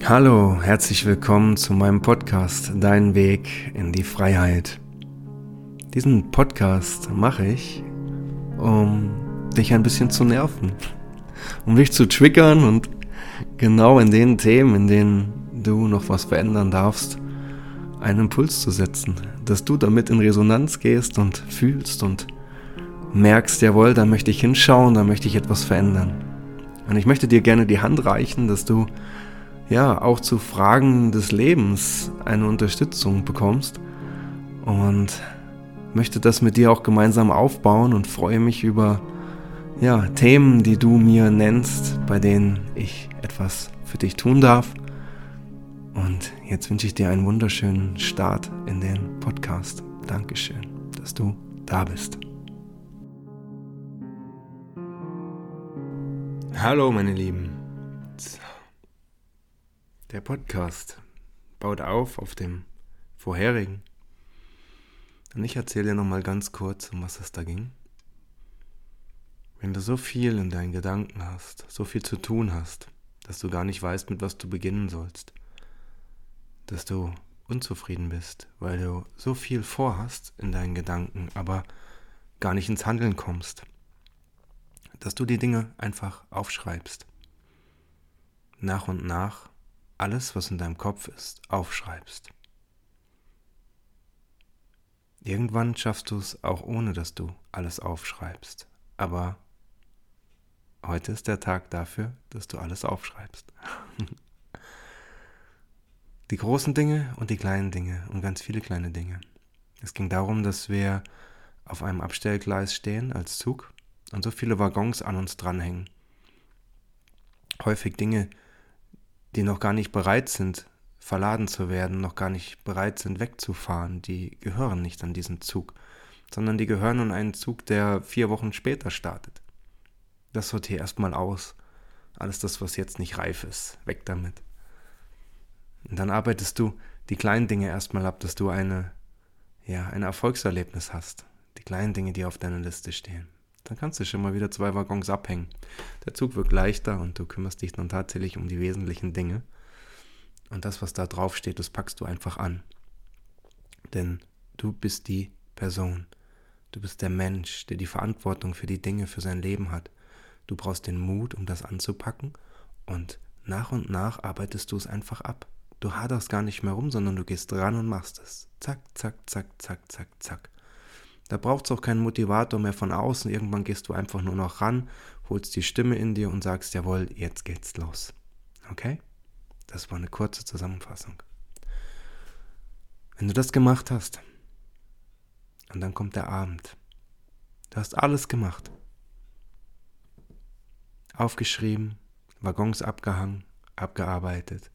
Hallo, herzlich willkommen zu meinem Podcast Dein Weg in die Freiheit. Diesen Podcast mache ich, um dich ein bisschen zu nerven, um dich zu triggern und genau in den Themen, in denen du noch was verändern darfst, einen Impuls zu setzen, dass du damit in Resonanz gehst und fühlst und merkst, jawohl, da möchte ich hinschauen, da möchte ich etwas verändern. Und ich möchte dir gerne die Hand reichen, dass du ja auch zu Fragen des Lebens eine Unterstützung bekommst und möchte das mit dir auch gemeinsam aufbauen und freue mich über ja, Themen, die du mir nennst, bei denen ich etwas für dich tun darf. Und jetzt wünsche ich dir einen wunderschönen Start in den Podcast. Dankeschön, dass du da bist. Hallo meine Lieben. Der Podcast baut auf auf dem vorherigen. Und ich erzähle dir nochmal ganz kurz, um was es da ging. Wenn du so viel in deinen Gedanken hast, so viel zu tun hast, dass du gar nicht weißt, mit was du beginnen sollst, dass du unzufrieden bist, weil du so viel vorhast in deinen Gedanken, aber gar nicht ins Handeln kommst, dass du die Dinge einfach aufschreibst. Nach und nach alles, was in deinem Kopf ist, aufschreibst. Irgendwann schaffst du es auch ohne, dass du alles aufschreibst. Aber heute ist der Tag dafür, dass du alles aufschreibst. die großen Dinge und die kleinen Dinge und ganz viele kleine Dinge. Es ging darum, dass wir auf einem Abstellgleis stehen als Zug und so viele Waggons an uns dranhängen. Häufig Dinge, die noch gar nicht bereit sind, verladen zu werden, noch gar nicht bereit sind, wegzufahren, die gehören nicht an diesen Zug, sondern die gehören an einen Zug, der vier Wochen später startet. Das sortier erstmal aus. Alles das, was jetzt nicht reif ist, weg damit. Und dann arbeitest du die kleinen Dinge erstmal ab, dass du eine, ja, ein Erfolgserlebnis hast. Die kleinen Dinge, die auf deiner Liste stehen dann kannst du schon mal wieder zwei Waggons abhängen. Der Zug wird leichter und du kümmerst dich dann tatsächlich um die wesentlichen Dinge. Und das, was da drauf steht, das packst du einfach an. Denn du bist die Person. Du bist der Mensch, der die Verantwortung für die Dinge, für sein Leben hat. Du brauchst den Mut, um das anzupacken und nach und nach arbeitest du es einfach ab. Du haderst gar nicht mehr rum, sondern du gehst ran und machst es. Zack, zack, zack, zack, zack, zack. Da braucht es auch keinen Motivator mehr von außen. Irgendwann gehst du einfach nur noch ran, holst die Stimme in dir und sagst, jawohl, jetzt geht's los. Okay? Das war eine kurze Zusammenfassung. Wenn du das gemacht hast, und dann kommt der Abend. Du hast alles gemacht. Aufgeschrieben, Waggons abgehangen, abgearbeitet.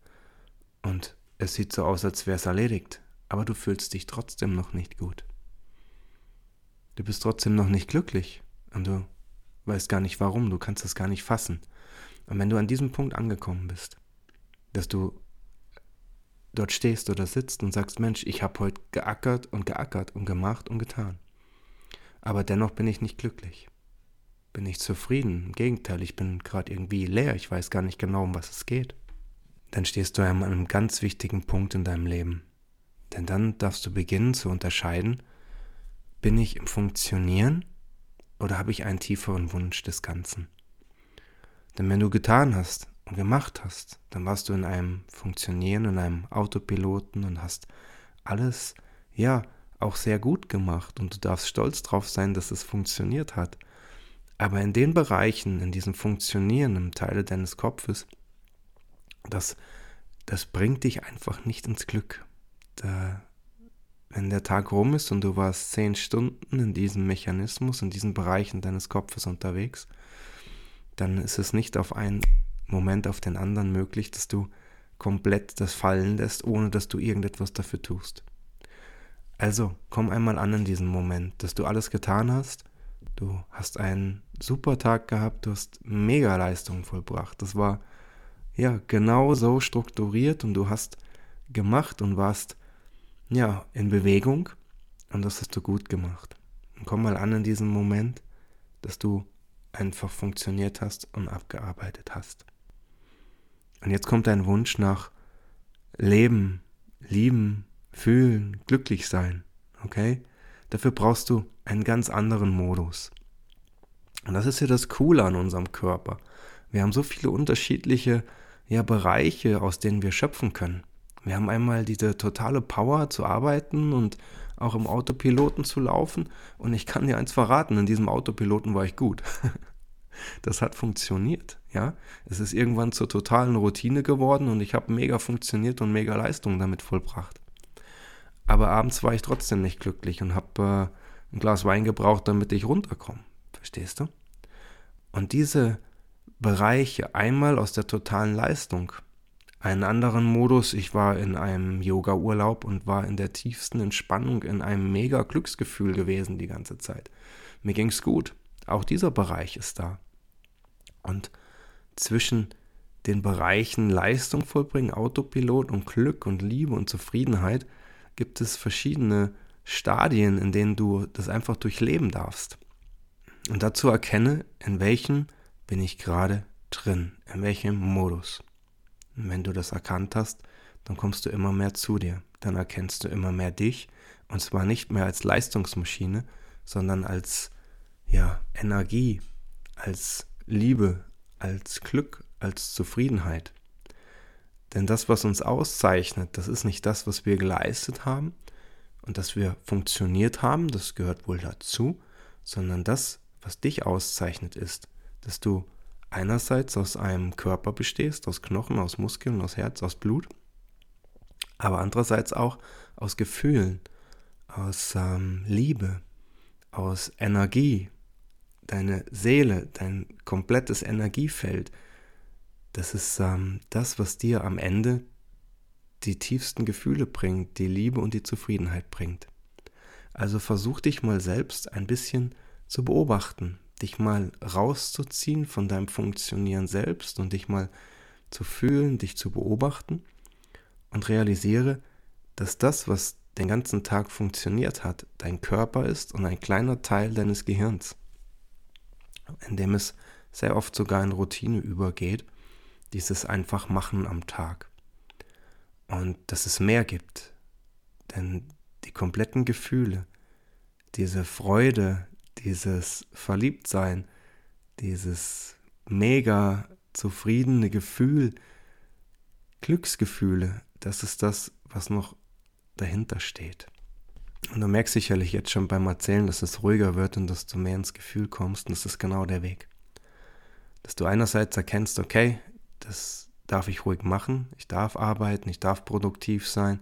Und es sieht so aus, als wäre es erledigt. Aber du fühlst dich trotzdem noch nicht gut. Du bist trotzdem noch nicht glücklich und du weißt gar nicht warum, du kannst es gar nicht fassen. Und wenn du an diesem Punkt angekommen bist, dass du dort stehst oder sitzt und sagst, Mensch, ich habe heute geackert und geackert und gemacht und getan. Aber dennoch bin ich nicht glücklich. Bin nicht zufrieden. Im Gegenteil, ich bin gerade irgendwie leer. Ich weiß gar nicht genau, um was es geht. Dann stehst du an einem ganz wichtigen Punkt in deinem Leben. Denn dann darfst du beginnen zu unterscheiden, bin ich im Funktionieren oder habe ich einen tieferen Wunsch des Ganzen? Denn wenn du getan hast und gemacht hast, dann warst du in einem Funktionieren, in einem Autopiloten und hast alles, ja, auch sehr gut gemacht und du darfst stolz drauf sein, dass es funktioniert hat. Aber in den Bereichen, in diesem Funktionieren im Teile deines Kopfes, das, das bringt dich einfach nicht ins Glück. Da wenn der Tag rum ist und du warst zehn Stunden in diesem Mechanismus, in diesen Bereichen deines Kopfes unterwegs, dann ist es nicht auf einen Moment auf den anderen möglich, dass du komplett das fallen lässt, ohne dass du irgendetwas dafür tust. Also komm einmal an in diesen Moment, dass du alles getan hast, du hast einen super Tag gehabt, du hast mega Leistungen vollbracht. Das war ja genau so strukturiert und du hast gemacht und warst ja, in Bewegung und das hast du gut gemacht. Und komm mal an in diesem Moment, dass du einfach funktioniert hast und abgearbeitet hast. Und jetzt kommt dein Wunsch nach Leben, Lieben, Fühlen, glücklich sein. Okay? Dafür brauchst du einen ganz anderen Modus. Und das ist ja das Coole an unserem Körper. Wir haben so viele unterschiedliche ja, Bereiche, aus denen wir schöpfen können. Wir haben einmal diese totale Power zu arbeiten und auch im Autopiloten zu laufen. Und ich kann dir eins verraten, in diesem Autopiloten war ich gut. Das hat funktioniert, ja. Es ist irgendwann zur totalen Routine geworden und ich habe mega funktioniert und mega Leistungen damit vollbracht. Aber abends war ich trotzdem nicht glücklich und habe äh, ein Glas Wein gebraucht, damit ich runterkomme. Verstehst du? Und diese Bereiche einmal aus der totalen Leistung einen anderen Modus. Ich war in einem Yoga-Urlaub und war in der tiefsten Entspannung, in einem mega Glücksgefühl gewesen die ganze Zeit. Mir ging's gut. Auch dieser Bereich ist da. Und zwischen den Bereichen Leistung vollbringen, Autopilot und Glück und Liebe und Zufriedenheit gibt es verschiedene Stadien, in denen du das einfach durchleben darfst. Und dazu erkenne, in welchem bin ich gerade drin, in welchem Modus. Wenn du das erkannt hast, dann kommst du immer mehr zu dir. Dann erkennst du immer mehr dich. Und zwar nicht mehr als Leistungsmaschine, sondern als ja, Energie, als Liebe, als Glück, als Zufriedenheit. Denn das, was uns auszeichnet, das ist nicht das, was wir geleistet haben und dass wir funktioniert haben, das gehört wohl dazu, sondern das, was dich auszeichnet, ist, dass du einerseits aus einem Körper bestehst, aus Knochen, aus Muskeln, aus Herz, aus Blut, aber andererseits auch aus Gefühlen, aus ähm, Liebe, aus Energie, deine Seele, dein komplettes Energiefeld. Das ist ähm, das, was dir am Ende die tiefsten Gefühle bringt, die Liebe und die Zufriedenheit bringt. Also versuch dich mal selbst ein bisschen zu beobachten, dich mal rauszuziehen von deinem Funktionieren selbst und dich mal zu fühlen, dich zu beobachten und realisiere, dass das, was den ganzen Tag funktioniert hat, dein Körper ist und ein kleiner Teil deines Gehirns, in dem es sehr oft sogar in Routine übergeht, dieses einfach machen am Tag. Und dass es mehr gibt, denn die kompletten Gefühle, diese Freude, dieses Verliebtsein, dieses mega zufriedene Gefühl, Glücksgefühle, das ist das, was noch dahinter steht. Und du merkst sicherlich jetzt schon beim Erzählen, dass es ruhiger wird und dass du mehr ins Gefühl kommst. Und das ist genau der Weg. Dass du einerseits erkennst, okay, das darf ich ruhig machen, ich darf arbeiten, ich darf produktiv sein,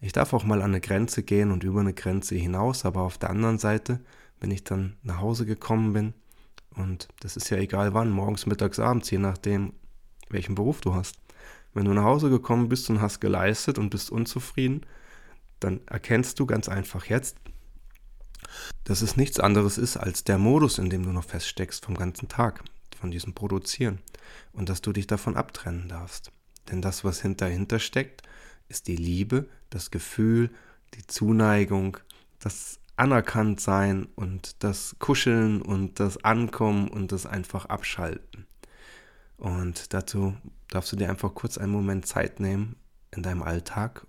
ich darf auch mal an eine Grenze gehen und über eine Grenze hinaus, aber auf der anderen Seite wenn ich dann nach Hause gekommen bin. Und das ist ja egal wann, morgens, mittags, abends, je nachdem, welchen Beruf du hast. Wenn du nach Hause gekommen bist und hast geleistet und bist unzufrieden, dann erkennst du ganz einfach jetzt, dass es nichts anderes ist als der Modus, in dem du noch feststeckst vom ganzen Tag, von diesem Produzieren. Und dass du dich davon abtrennen darfst. Denn das, was hinter steckt, ist die Liebe, das Gefühl, die Zuneigung, das anerkannt sein und das Kuscheln und das Ankommen und das einfach abschalten. Und dazu darfst du dir einfach kurz einen Moment Zeit nehmen in deinem Alltag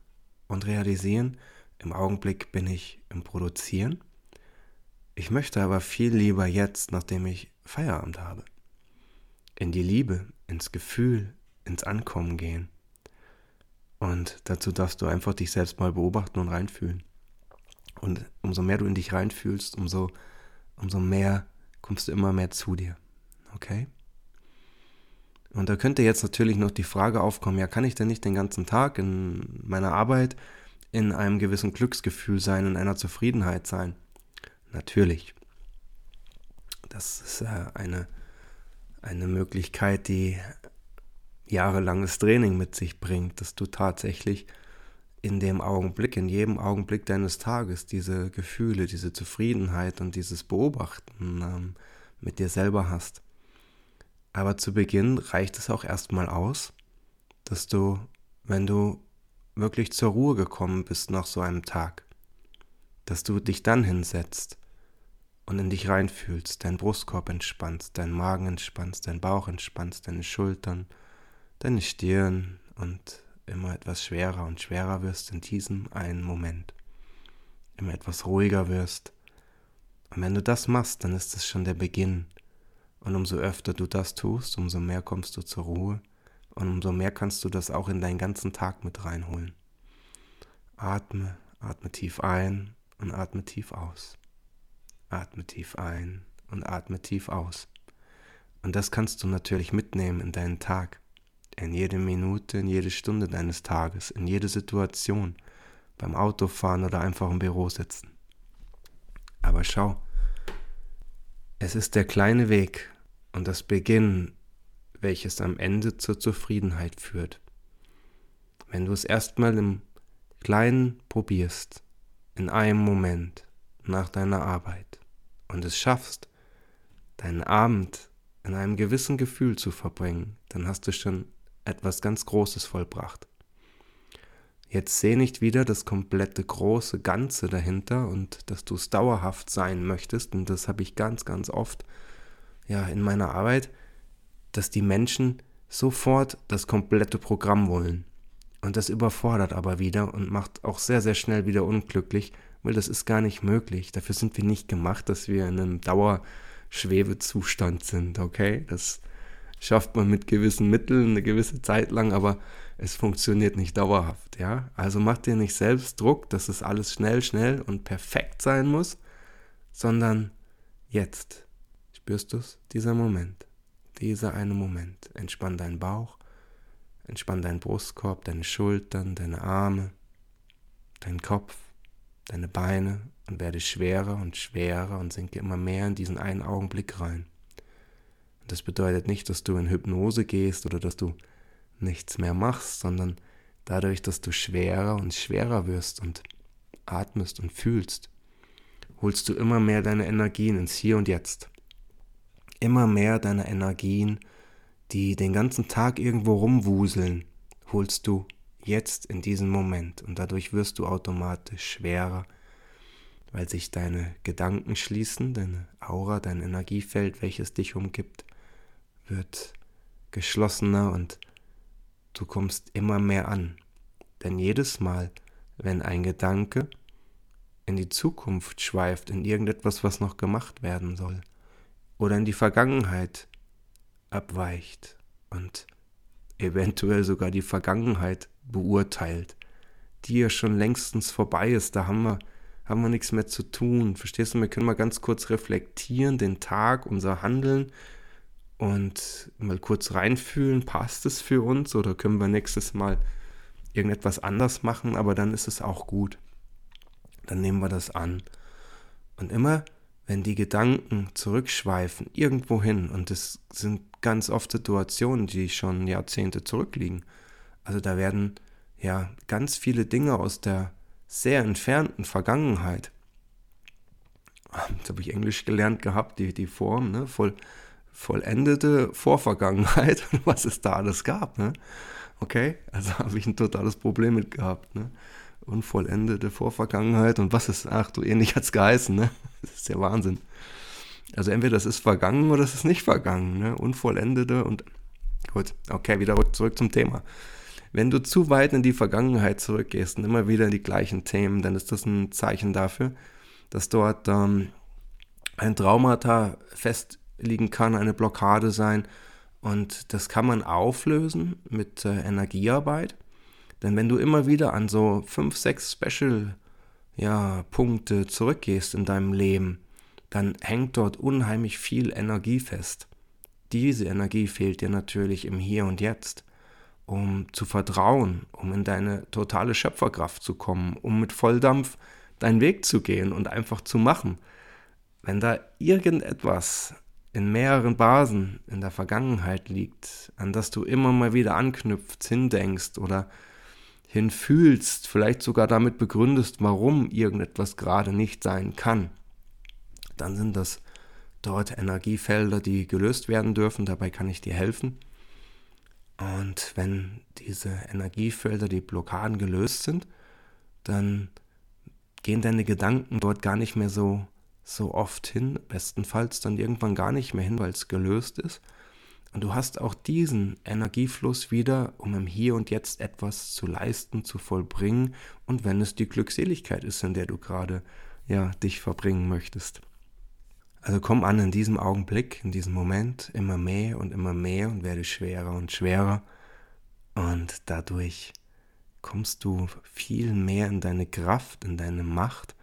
und realisieren, im Augenblick bin ich im Produzieren. Ich möchte aber viel lieber jetzt, nachdem ich Feierabend habe, in die Liebe, ins Gefühl, ins Ankommen gehen. Und dazu darfst du einfach dich selbst mal beobachten und reinfühlen. Und umso mehr du in dich reinfühlst, umso, umso mehr kommst du immer mehr zu dir. Okay? Und da könnte jetzt natürlich noch die Frage aufkommen, ja, kann ich denn nicht den ganzen Tag in meiner Arbeit in einem gewissen Glücksgefühl sein, in einer Zufriedenheit sein? Natürlich. Das ist äh, eine, eine Möglichkeit, die jahrelanges Training mit sich bringt, dass du tatsächlich in dem Augenblick, in jedem Augenblick deines Tages diese Gefühle, diese Zufriedenheit und dieses Beobachten ähm, mit dir selber hast. Aber zu Beginn reicht es auch erstmal aus, dass du, wenn du wirklich zur Ruhe gekommen bist nach so einem Tag, dass du dich dann hinsetzt und in dich reinfühlst, deinen Brustkorb entspannst, deinen Magen entspannst, deinen Bauch entspannst, deine Schultern, deine Stirn und immer etwas schwerer und schwerer wirst in diesem einen Moment. Immer etwas ruhiger wirst. Und wenn du das machst, dann ist es schon der Beginn. Und umso öfter du das tust, umso mehr kommst du zur Ruhe und umso mehr kannst du das auch in deinen ganzen Tag mit reinholen. Atme, atme tief ein und atme tief aus. Atme tief ein und atme tief aus. Und das kannst du natürlich mitnehmen in deinen Tag, in jede Minute, in jede Stunde deines Tages, in jede Situation, beim Autofahren oder einfach im Büro sitzen. Aber schau, es ist der kleine Weg und das Beginn, welches am Ende zur Zufriedenheit führt. Wenn du es erstmal im Kleinen probierst, in einem Moment nach deiner Arbeit und es schaffst, deinen Abend in einem gewissen Gefühl zu verbringen, dann hast du schon etwas ganz Großes vollbracht. Jetzt seh nicht wieder das komplette große Ganze dahinter und dass du es dauerhaft sein möchtest, und das habe ich ganz, ganz oft ja in meiner Arbeit, dass die Menschen sofort das komplette Programm wollen. Und das überfordert aber wieder und macht auch sehr, sehr schnell wieder unglücklich, weil das ist gar nicht möglich. Dafür sind wir nicht gemacht, dass wir in einem Dauerschwebezustand sind, okay? Das schafft man mit gewissen Mitteln eine gewisse Zeit lang, aber es funktioniert nicht dauerhaft, ja? Also mach dir nicht selbst Druck, dass es alles schnell, schnell und perfekt sein muss, sondern jetzt. Spürst du es? Dieser Moment. Dieser eine Moment. Entspann deinen Bauch Entspann deinen Brustkorb, deine Schultern, deine Arme, deinen Kopf, deine Beine und werde schwerer und schwerer und sinke immer mehr in diesen einen Augenblick rein. Das bedeutet nicht, dass du in Hypnose gehst oder dass du nichts mehr machst, sondern dadurch, dass du schwerer und schwerer wirst und atmest und fühlst, holst du immer mehr deine Energien ins Hier und Jetzt. Immer mehr deine Energien die den ganzen Tag irgendwo rumwuseln, holst du jetzt in diesem Moment und dadurch wirst du automatisch schwerer, weil sich deine Gedanken schließen, deine Aura, dein Energiefeld, welches dich umgibt, wird geschlossener und du kommst immer mehr an. Denn jedes Mal, wenn ein Gedanke in die Zukunft schweift, in irgendetwas, was noch gemacht werden soll, oder in die Vergangenheit, abweicht und eventuell sogar die Vergangenheit beurteilt, die ja schon längstens vorbei ist. Da haben wir, haben wir nichts mehr zu tun. Verstehst du? Wir können mal ganz kurz reflektieren, den Tag, unser Handeln und mal kurz reinfühlen, passt es für uns oder können wir nächstes Mal irgendetwas anders machen, aber dann ist es auch gut. Dann nehmen wir das an. Und immer wenn die Gedanken zurückschweifen, irgendwo hin, und es sind ganz oft Situationen, die schon Jahrzehnte zurückliegen. Also da werden ja ganz viele Dinge aus der sehr entfernten Vergangenheit. Jetzt habe ich Englisch gelernt gehabt, die, die Form, ne? Voll, vollendete Vorvergangenheit, was es da alles gab. Ne? Okay, also habe ich ein totales Problem mit gehabt. Ne? unvollendete Vorvergangenheit und was ist, ach du, ähnlich hat es geheißen, ne? Das ist ja Wahnsinn. Also entweder das ist vergangen oder es ist nicht vergangen, ne? Unvollendete und gut, okay, wieder zurück zum Thema. Wenn du zu weit in die Vergangenheit zurückgehst und immer wieder in die gleichen Themen, dann ist das ein Zeichen dafür, dass dort ähm, ein Traumata festliegen kann, eine Blockade sein. Und das kann man auflösen mit äh, Energiearbeit. Denn wenn du immer wieder an so fünf, sechs Special ja, Punkte zurückgehst in deinem Leben, dann hängt dort unheimlich viel Energie fest. Diese Energie fehlt dir natürlich im Hier und Jetzt, um zu vertrauen, um in deine totale Schöpferkraft zu kommen, um mit Volldampf deinen Weg zu gehen und einfach zu machen. Wenn da irgendetwas in mehreren Basen in der Vergangenheit liegt, an das du immer mal wieder anknüpfst, hindenkst oder hinfühlst, vielleicht sogar damit begründest, warum irgendetwas gerade nicht sein kann, dann sind das dort Energiefelder, die gelöst werden dürfen. Dabei kann ich dir helfen. Und wenn diese Energiefelder, die Blockaden gelöst sind, dann gehen deine Gedanken dort gar nicht mehr so, so oft hin, bestenfalls dann irgendwann gar nicht mehr hin, weil es gelöst ist. Und du hast auch diesen Energiefluss wieder, um im Hier und Jetzt etwas zu leisten, zu vollbringen. Und wenn es die Glückseligkeit ist, in der du gerade ja, dich verbringen möchtest. Also komm an in diesem Augenblick, in diesem Moment, immer mehr und immer mehr und werde schwerer und schwerer. Und dadurch kommst du viel mehr in deine Kraft, in deine Macht,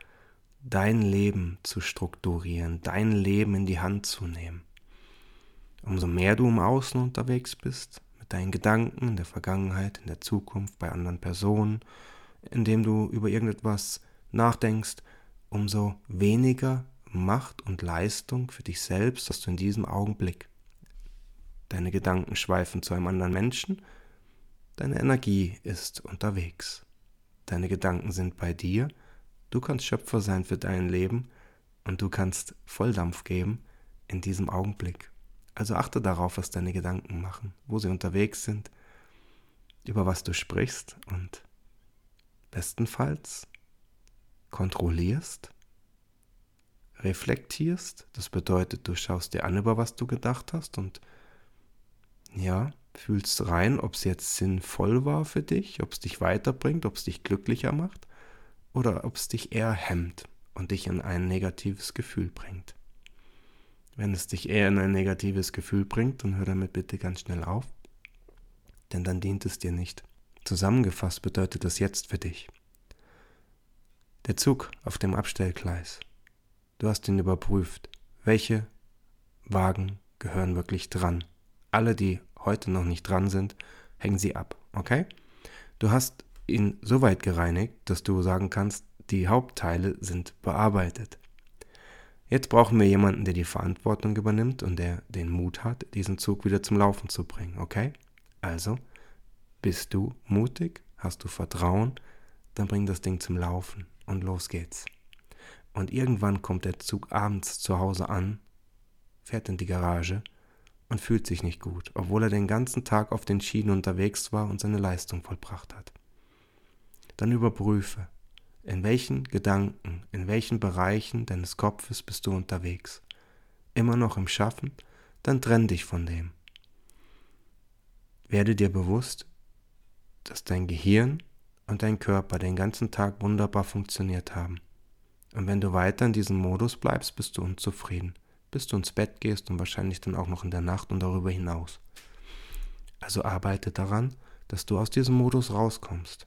dein Leben zu strukturieren, dein Leben in die Hand zu nehmen. Umso mehr du im Außen unterwegs bist, mit deinen Gedanken in der Vergangenheit, in der Zukunft, bei anderen Personen, indem du über irgendetwas nachdenkst, umso weniger Macht und Leistung für dich selbst hast du in diesem Augenblick. Deine Gedanken schweifen zu einem anderen Menschen, deine Energie ist unterwegs. Deine Gedanken sind bei dir, du kannst Schöpfer sein für dein Leben und du kannst Volldampf geben in diesem Augenblick. Also achte darauf, was deine Gedanken machen, wo sie unterwegs sind, über was du sprichst und bestenfalls kontrollierst, reflektierst. Das bedeutet, du schaust dir an, über was du gedacht hast und ja, fühlst rein, ob es jetzt sinnvoll war für dich, ob es dich weiterbringt, ob es dich glücklicher macht oder ob es dich eher hemmt und dich in ein negatives Gefühl bringt. Wenn es dich eher in ein negatives Gefühl bringt, dann hör damit bitte ganz schnell auf, denn dann dient es dir nicht. Zusammengefasst bedeutet das jetzt für dich. Der Zug auf dem Abstellgleis. Du hast ihn überprüft. Welche Wagen gehören wirklich dran? Alle, die heute noch nicht dran sind, hängen sie ab, okay? Du hast ihn so weit gereinigt, dass du sagen kannst, die Hauptteile sind bearbeitet. Jetzt brauchen wir jemanden, der die Verantwortung übernimmt und der den Mut hat, diesen Zug wieder zum Laufen zu bringen, okay? Also, bist du mutig? Hast du Vertrauen? Dann bring das Ding zum Laufen und los geht's. Und irgendwann kommt der Zug abends zu Hause an, fährt in die Garage und fühlt sich nicht gut, obwohl er den ganzen Tag auf den Schienen unterwegs war und seine Leistung vollbracht hat. Dann überprüfe, in welchen Gedanken, in welchen Bereichen deines Kopfes bist du unterwegs? Immer noch im Schaffen? Dann trenn dich von dem. Werde dir bewusst, dass dein Gehirn und dein Körper den ganzen Tag wunderbar funktioniert haben. Und wenn du weiter in diesem Modus bleibst, bist du unzufrieden, bis du ins Bett gehst und wahrscheinlich dann auch noch in der Nacht und darüber hinaus. Also arbeite daran, dass du aus diesem Modus rauskommst.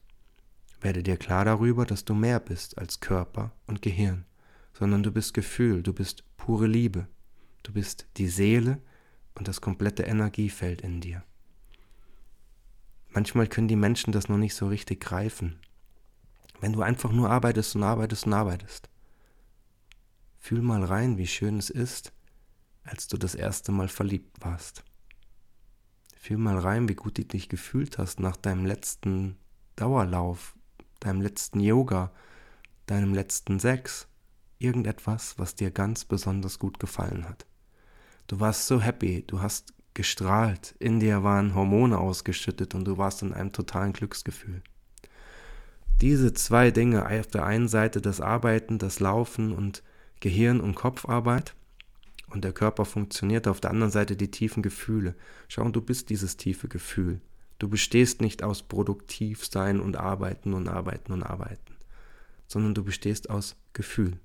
Werde dir klar darüber, dass du mehr bist als Körper und Gehirn, sondern du bist Gefühl, du bist pure Liebe, du bist die Seele und das komplette Energiefeld in dir. Manchmal können die Menschen das noch nicht so richtig greifen. Wenn du einfach nur arbeitest und arbeitest und arbeitest. Fühl mal rein, wie schön es ist, als du das erste Mal verliebt warst. Fühl mal rein, wie gut du dich gefühlt hast nach deinem letzten Dauerlauf, deinem letzten Yoga, deinem letzten Sex, irgendetwas, was dir ganz besonders gut gefallen hat. Du warst so happy, du hast gestrahlt, in dir waren Hormone ausgeschüttet und du warst in einem totalen Glücksgefühl. Diese zwei Dinge, auf der einen Seite das Arbeiten, das Laufen und Gehirn- und Kopfarbeit und der Körper funktioniert, auf der anderen Seite die tiefen Gefühle. Schau, du bist dieses tiefe Gefühl. Du bestehst nicht aus produktiv sein und arbeiten und arbeiten und arbeiten, sondern du bestehst aus Gefühl.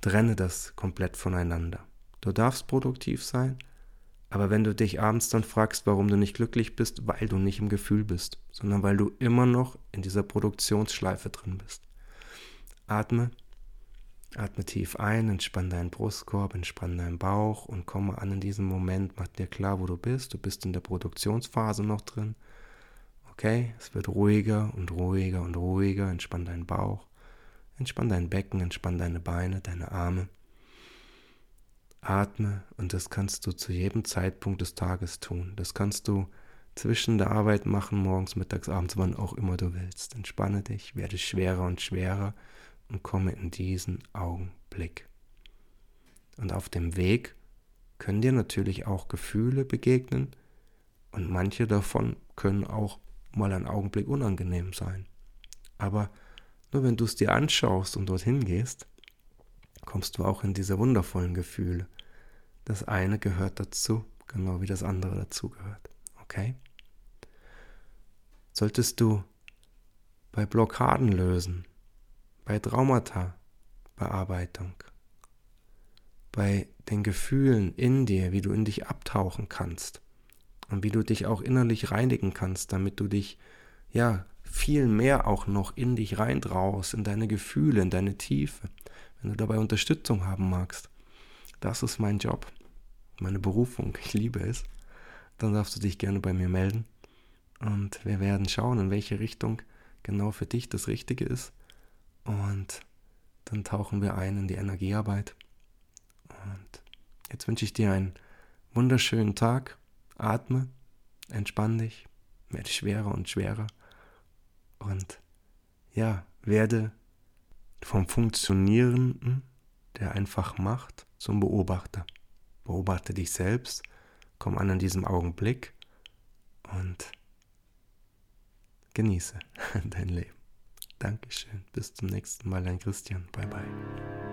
Trenne das komplett voneinander. Du darfst produktiv sein, aber wenn du dich abends dann fragst, warum du nicht glücklich bist, weil du nicht im Gefühl bist, sondern weil du immer noch in dieser Produktionsschleife drin bist. Atme Atme tief ein, entspann deinen Brustkorb, entspann deinen Bauch und komme an in diesem Moment. Mach dir klar, wo du bist. Du bist in der Produktionsphase noch drin. Okay, es wird ruhiger und ruhiger und ruhiger. Entspann deinen Bauch, entspann dein Becken, entspann deine Beine, deine Arme. Atme und das kannst du zu jedem Zeitpunkt des Tages tun. Das kannst du zwischen der Arbeit machen, morgens, mittags, abends, wann auch immer du willst. Entspanne dich, werde schwerer und schwerer und komme in diesen Augenblick. Und auf dem Weg können dir natürlich auch Gefühle begegnen und manche davon können auch mal ein Augenblick unangenehm sein. Aber nur wenn du es dir anschaust und dorthin gehst, kommst du auch in diese wundervollen Gefühle. Das eine gehört dazu, genau wie das andere dazugehört. Okay? Solltest du bei Blockaden lösen, bei Traumata Bearbeitung, bei den Gefühlen in dir, wie du in dich abtauchen kannst und wie du dich auch innerlich reinigen kannst, damit du dich ja viel mehr auch noch in dich reintraust, in deine Gefühle, in deine Tiefe. Wenn du dabei Unterstützung haben magst, das ist mein Job, meine Berufung, ich liebe es, dann darfst du dich gerne bei mir melden und wir werden schauen, in welche Richtung genau für dich das Richtige ist. Und dann tauchen wir ein in die Energiearbeit. Und jetzt wünsche ich dir einen wunderschönen Tag. Atme, entspann dich, werde schwerer und schwerer. Und ja, werde vom Funktionierenden, der einfach macht, zum Beobachter. Beobachte dich selbst, komm an in diesem Augenblick und genieße dein Leben. Dankeschön. Bis zum nächsten Mal, dein Christian. Bye bye.